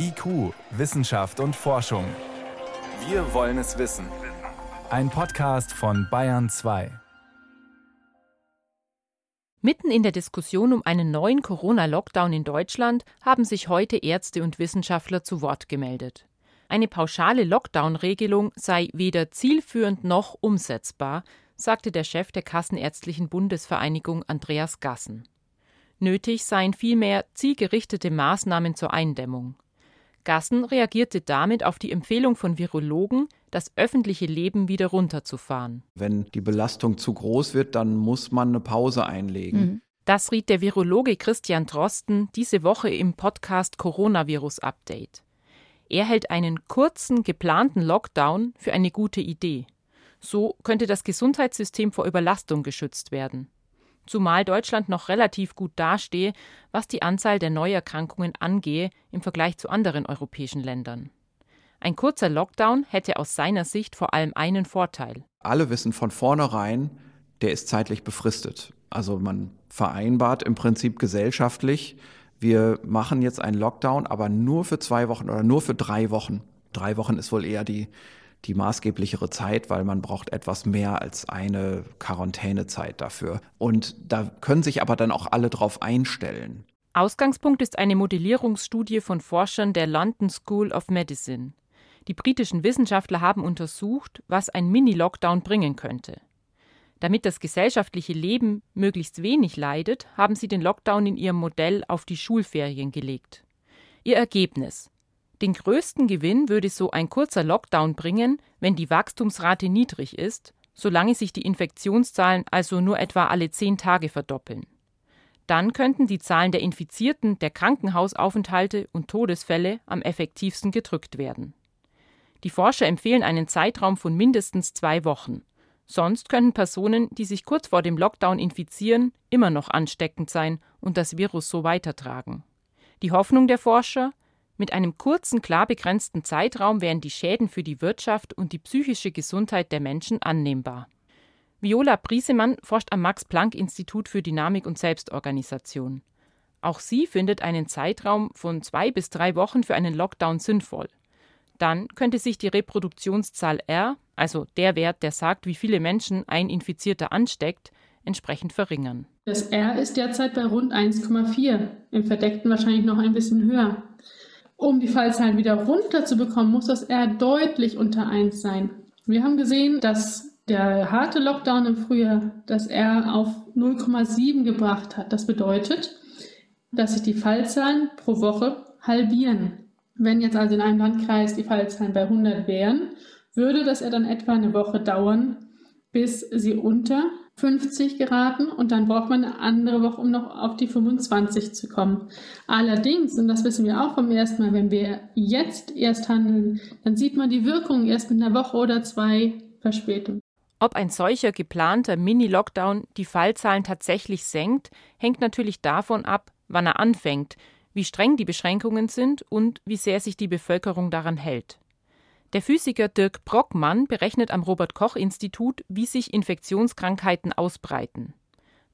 IQ, Wissenschaft und Forschung. Wir wollen es wissen. Ein Podcast von Bayern 2. Mitten in der Diskussion um einen neuen Corona-Lockdown in Deutschland haben sich heute Ärzte und Wissenschaftler zu Wort gemeldet. Eine pauschale Lockdown-Regelung sei weder zielführend noch umsetzbar, sagte der Chef der Kassenärztlichen Bundesvereinigung Andreas Gassen. Nötig seien vielmehr zielgerichtete Maßnahmen zur Eindämmung. Gassen reagierte damit auf die Empfehlung von Virologen, das öffentliche Leben wieder runterzufahren. Wenn die Belastung zu groß wird, dann muss man eine Pause einlegen. Mhm. Das riet der Virologe Christian Drosten diese Woche im Podcast Coronavirus Update. Er hält einen kurzen, geplanten Lockdown für eine gute Idee. So könnte das Gesundheitssystem vor Überlastung geschützt werden. Zumal Deutschland noch relativ gut dastehe, was die Anzahl der Neuerkrankungen angehe im Vergleich zu anderen europäischen Ländern. Ein kurzer Lockdown hätte aus seiner Sicht vor allem einen Vorteil. Alle wissen von vornherein, der ist zeitlich befristet. Also man vereinbart im Prinzip gesellschaftlich, wir machen jetzt einen Lockdown, aber nur für zwei Wochen oder nur für drei Wochen. Drei Wochen ist wohl eher die, die maßgeblichere Zeit, weil man braucht etwas mehr als eine Quarantänezeit dafür. Und da können sich aber dann auch alle drauf einstellen. Ausgangspunkt ist eine Modellierungsstudie von Forschern der London School of Medicine. Die britischen Wissenschaftler haben untersucht, was ein Mini-Lockdown bringen könnte. Damit das gesellschaftliche Leben möglichst wenig leidet, haben sie den Lockdown in ihrem Modell auf die Schulferien gelegt. Ihr Ergebnis Den größten Gewinn würde so ein kurzer Lockdown bringen, wenn die Wachstumsrate niedrig ist, solange sich die Infektionszahlen also nur etwa alle zehn Tage verdoppeln. Dann könnten die Zahlen der Infizierten, der Krankenhausaufenthalte und Todesfälle am effektivsten gedrückt werden. Die Forscher empfehlen einen Zeitraum von mindestens zwei Wochen. Sonst könnten Personen, die sich kurz vor dem Lockdown infizieren, immer noch ansteckend sein und das Virus so weitertragen. Die Hoffnung der Forscher, mit einem kurzen, klar begrenzten Zeitraum wären die Schäden für die Wirtschaft und die psychische Gesundheit der Menschen annehmbar. Viola Briesemann forscht am Max-Planck-Institut für Dynamik und Selbstorganisation. Auch sie findet einen Zeitraum von zwei bis drei Wochen für einen Lockdown sinnvoll. Dann könnte sich die Reproduktionszahl R, also der Wert, der sagt, wie viele Menschen ein Infizierter ansteckt, entsprechend verringern. Das R ist derzeit bei rund 1,4, im Verdeckten wahrscheinlich noch ein bisschen höher. Um die Fallzahlen wieder runterzubekommen, muss das R deutlich unter 1 sein. Wir haben gesehen, dass der harte Lockdown im Frühjahr das R auf 0,7 gebracht hat. Das bedeutet, dass sich die Fallzahlen pro Woche halbieren. Wenn jetzt also in einem Landkreis die Fallzahlen bei 100 wären, würde das ja dann etwa eine Woche dauern, bis sie unter 50 geraten und dann braucht man eine andere Woche, um noch auf die 25 zu kommen. Allerdings, und das wissen wir auch vom ersten Mal, wenn wir jetzt erst handeln, dann sieht man die Wirkung erst mit einer Woche oder zwei Verspätung. Ob ein solcher geplanter Mini-Lockdown die Fallzahlen tatsächlich senkt, hängt natürlich davon ab, wann er anfängt, wie streng die Beschränkungen sind und wie sehr sich die Bevölkerung daran hält. Der Physiker Dirk Brockmann berechnet am Robert Koch Institut, wie sich Infektionskrankheiten ausbreiten.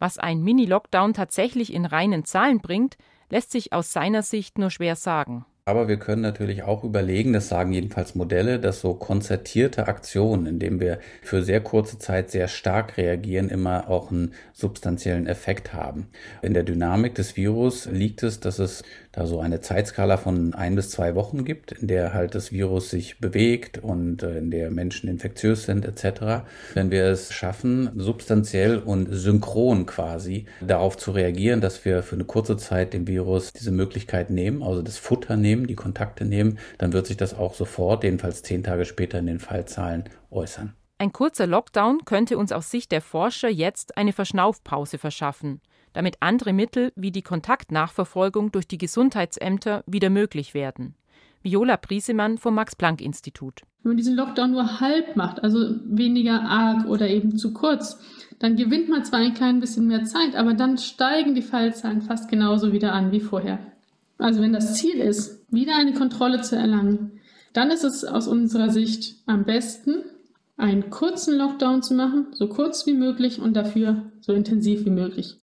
Was ein Mini-Lockdown tatsächlich in reinen Zahlen bringt, lässt sich aus seiner Sicht nur schwer sagen. Aber wir können natürlich auch überlegen, das sagen jedenfalls Modelle, dass so konzertierte Aktionen, indem wir für sehr kurze Zeit sehr stark reagieren, immer auch einen substanziellen Effekt haben. In der Dynamik des Virus liegt es, dass es da so eine Zeitskala von ein bis zwei Wochen gibt, in der halt das Virus sich bewegt und äh, in der Menschen infektiös sind etc. Wenn wir es schaffen, substanziell und synchron quasi darauf zu reagieren, dass wir für eine kurze Zeit dem Virus diese Möglichkeit nehmen, also das Futter nehmen, die Kontakte nehmen, dann wird sich das auch sofort, jedenfalls zehn Tage später in den Fallzahlen äußern. Ein kurzer Lockdown könnte uns aus Sicht der Forscher jetzt eine Verschnaufpause verschaffen damit andere Mittel wie die Kontaktnachverfolgung durch die Gesundheitsämter wieder möglich werden. Viola Briesemann vom Max-Planck-Institut. Wenn man diesen Lockdown nur halb macht, also weniger arg oder eben zu kurz, dann gewinnt man zwar ein klein bisschen mehr Zeit, aber dann steigen die Fallzahlen fast genauso wieder an wie vorher. Also wenn das Ziel ist, wieder eine Kontrolle zu erlangen, dann ist es aus unserer Sicht am besten, einen kurzen Lockdown zu machen, so kurz wie möglich und dafür so intensiv wie möglich.